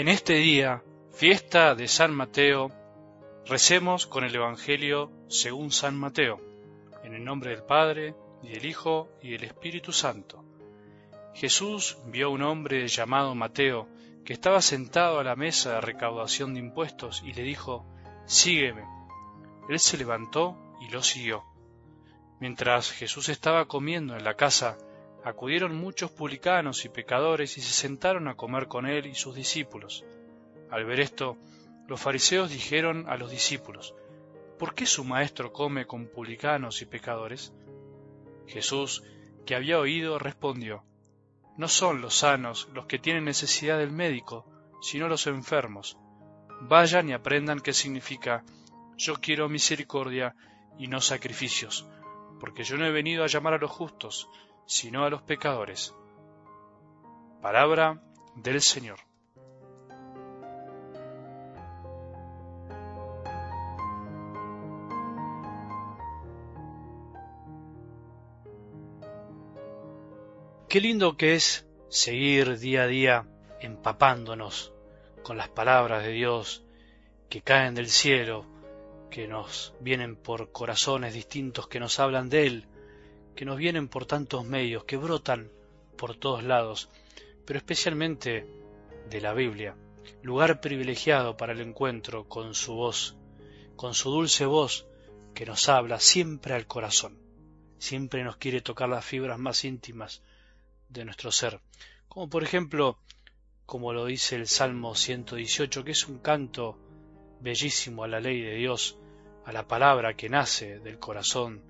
En este día, fiesta de San Mateo, recemos con el Evangelio según San Mateo, en el nombre del Padre, y del Hijo, y del Espíritu Santo. Jesús vio a un hombre llamado Mateo, que estaba sentado a la mesa de recaudación de impuestos, y le dijo, Sígueme. Él se levantó y lo siguió. Mientras Jesús estaba comiendo en la casa, acudieron muchos publicanos y pecadores y se sentaron a comer con él y sus discípulos. Al ver esto, los fariseos dijeron a los discípulos, ¿por qué su maestro come con publicanos y pecadores? Jesús, que había oído, respondió, No son los sanos los que tienen necesidad del médico, sino los enfermos. Vayan y aprendan qué significa, yo quiero misericordia y no sacrificios, porque yo no he venido a llamar a los justos, sino a los pecadores. Palabra del Señor. Qué lindo que es seguir día a día empapándonos con las palabras de Dios que caen del cielo, que nos vienen por corazones distintos que nos hablan de Él, que nos vienen por tantos medios, que brotan por todos lados, pero especialmente de la Biblia, lugar privilegiado para el encuentro con su voz, con su dulce voz que nos habla siempre al corazón, siempre nos quiere tocar las fibras más íntimas de nuestro ser, como por ejemplo, como lo dice el Salmo 118, que es un canto bellísimo a la ley de Dios, a la palabra que nace del corazón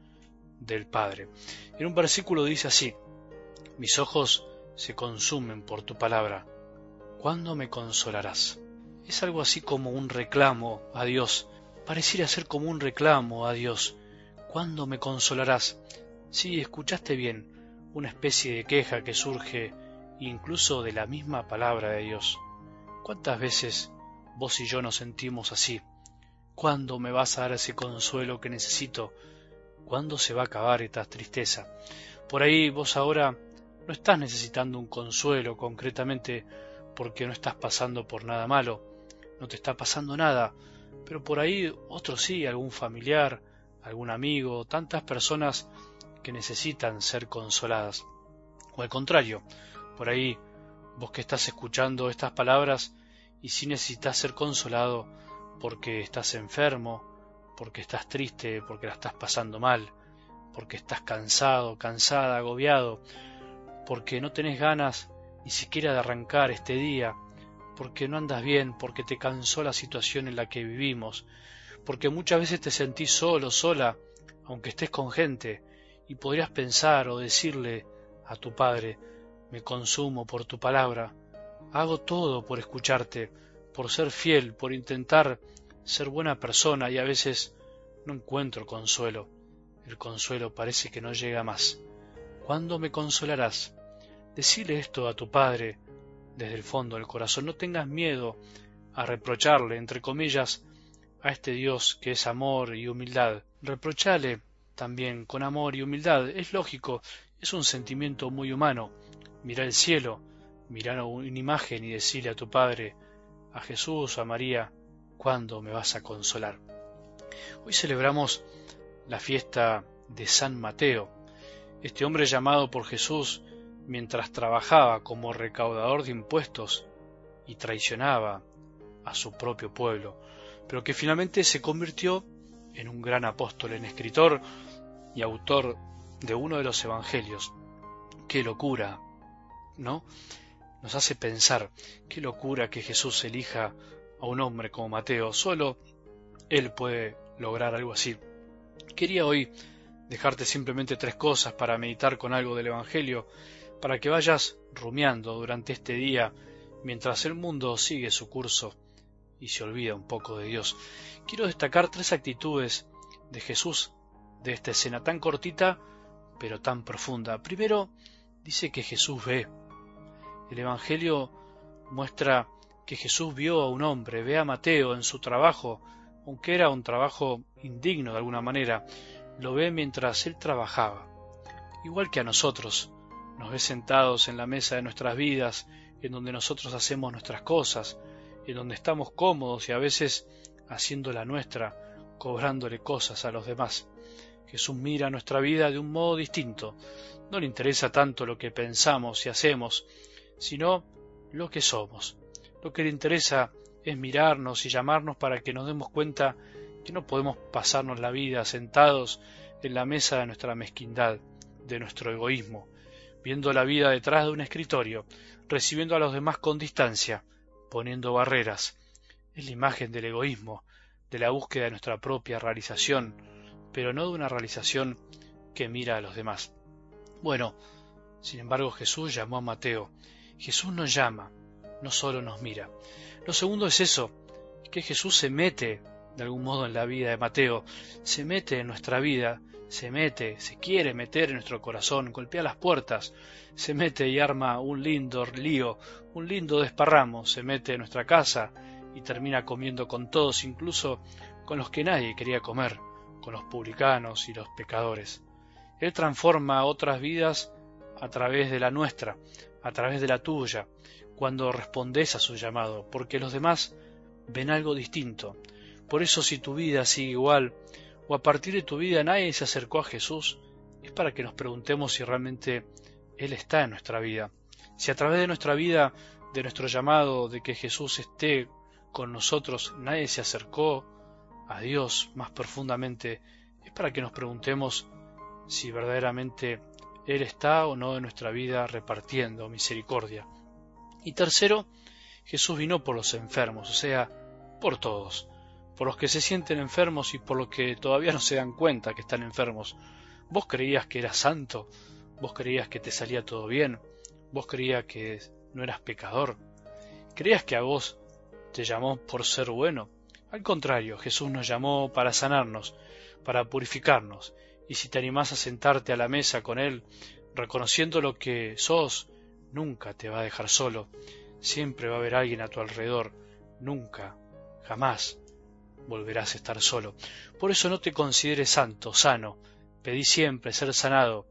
del Padre. En un versículo dice así, mis ojos se consumen por tu palabra, ¿cuándo me consolarás? Es algo así como un reclamo a Dios, pareciera ser como un reclamo a Dios, ¿cuándo me consolarás? Sí, escuchaste bien, una especie de queja que surge incluso de la misma palabra de Dios. ¿Cuántas veces vos y yo nos sentimos así? ¿Cuándo me vas a dar ese consuelo que necesito? ¿Cuándo se va a acabar esta tristeza? Por ahí vos ahora no estás necesitando un consuelo concretamente porque no estás pasando por nada malo, no te está pasando nada, pero por ahí otro sí, algún familiar, algún amigo, tantas personas que necesitan ser consoladas. O al contrario, por ahí vos que estás escuchando estas palabras y si necesitas ser consolado porque estás enfermo, porque estás triste, porque la estás pasando mal, porque estás cansado, cansada, agobiado, porque no tenés ganas ni siquiera de arrancar este día, porque no andas bien, porque te cansó la situación en la que vivimos, porque muchas veces te sentís solo, sola, aunque estés con gente, y podrías pensar o decirle a tu Padre, me consumo por tu palabra, hago todo por escucharte, por ser fiel, por intentar ser buena persona y a veces no encuentro consuelo. El consuelo parece que no llega más. ¿Cuándo me consolarás? Decile esto a tu Padre desde el fondo del corazón. No tengas miedo a reprocharle, entre comillas, a este Dios que es amor y humildad. Reprochale también con amor y humildad. Es lógico, es un sentimiento muy humano. Mira el cielo, mira una imagen y decirle a tu Padre, a Jesús, a María, ¿cuándo me vas a consolar? Hoy celebramos la fiesta de San Mateo, este hombre llamado por Jesús mientras trabajaba como recaudador de impuestos y traicionaba a su propio pueblo, pero que finalmente se convirtió en un gran apóstol, en escritor y autor de uno de los evangelios. Qué locura, ¿no? Nos hace pensar, qué locura que Jesús elija a un hombre como Mateo. Solo él puede lograr algo así. Quería hoy dejarte simplemente tres cosas para meditar con algo del Evangelio, para que vayas rumiando durante este día mientras el mundo sigue su curso y se olvida un poco de Dios. Quiero destacar tres actitudes de Jesús de esta escena tan cortita pero tan profunda. Primero, dice que Jesús ve. El Evangelio muestra que Jesús vio a un hombre, ve a Mateo en su trabajo, aunque era un trabajo indigno de alguna manera, lo ve mientras él trabajaba. Igual que a nosotros, nos ve sentados en la mesa de nuestras vidas, en donde nosotros hacemos nuestras cosas, en donde estamos cómodos y a veces haciendo la nuestra, cobrándole cosas a los demás. Jesús mira nuestra vida de un modo distinto. No le interesa tanto lo que pensamos y hacemos, sino lo que somos. Lo que le interesa es mirarnos y llamarnos para que nos demos cuenta que no podemos pasarnos la vida sentados en la mesa de nuestra mezquindad, de nuestro egoísmo, viendo la vida detrás de un escritorio, recibiendo a los demás con distancia, poniendo barreras. Es la imagen del egoísmo, de la búsqueda de nuestra propia realización, pero no de una realización que mira a los demás. Bueno, sin embargo Jesús llamó a Mateo. Jesús nos llama, no solo nos mira. Lo segundo es eso, que Jesús se mete de algún modo en la vida de Mateo, se mete en nuestra vida, se mete, se quiere meter en nuestro corazón, golpea las puertas, se mete y arma un lindo lío, un lindo desparramo, se mete en nuestra casa y termina comiendo con todos, incluso con los que nadie quería comer, con los publicanos y los pecadores. Él transforma otras vidas a través de la nuestra, a través de la tuya, cuando respondes a su llamado, porque los demás ven algo distinto. Por eso si tu vida sigue igual, o a partir de tu vida nadie se acercó a Jesús, es para que nos preguntemos si realmente Él está en nuestra vida. Si a través de nuestra vida, de nuestro llamado, de que Jesús esté con nosotros, nadie se acercó a Dios más profundamente, es para que nos preguntemos si verdaderamente Él está o no en nuestra vida repartiendo misericordia. Y tercero, Jesús vino por los enfermos, o sea, por todos, por los que se sienten enfermos y por los que todavía no se dan cuenta que están enfermos. Vos creías que eras santo, vos creías que te salía todo bien, vos creías que no eras pecador, creías que a vos te llamó por ser bueno. Al contrario, Jesús nos llamó para sanarnos, para purificarnos, y si te animás a sentarte a la mesa con Él, reconociendo lo que sos, nunca te va a dejar solo, siempre va a haber alguien a tu alrededor, nunca, jamás volverás a estar solo. Por eso no te consideres santo, sano, pedí siempre ser sanado,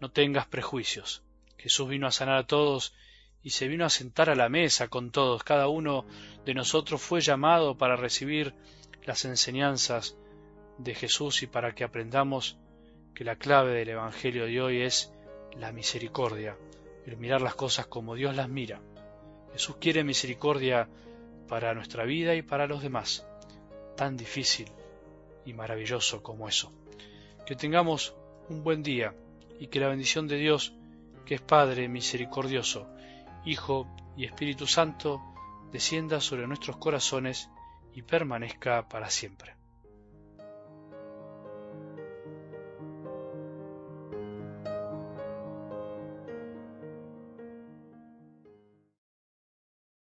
no tengas prejuicios. Jesús vino a sanar a todos y se vino a sentar a la mesa con todos. Cada uno de nosotros fue llamado para recibir las enseñanzas de Jesús y para que aprendamos que la clave del Evangelio de hoy es la misericordia, el mirar las cosas como Dios las mira. Jesús quiere misericordia para nuestra vida y para los demás. Tan difícil y maravilloso como eso. Que tengamos un buen día y que la bendición de Dios, que es Padre misericordioso, Hijo y Espíritu Santo, descienda sobre nuestros corazones y permanezca para siempre.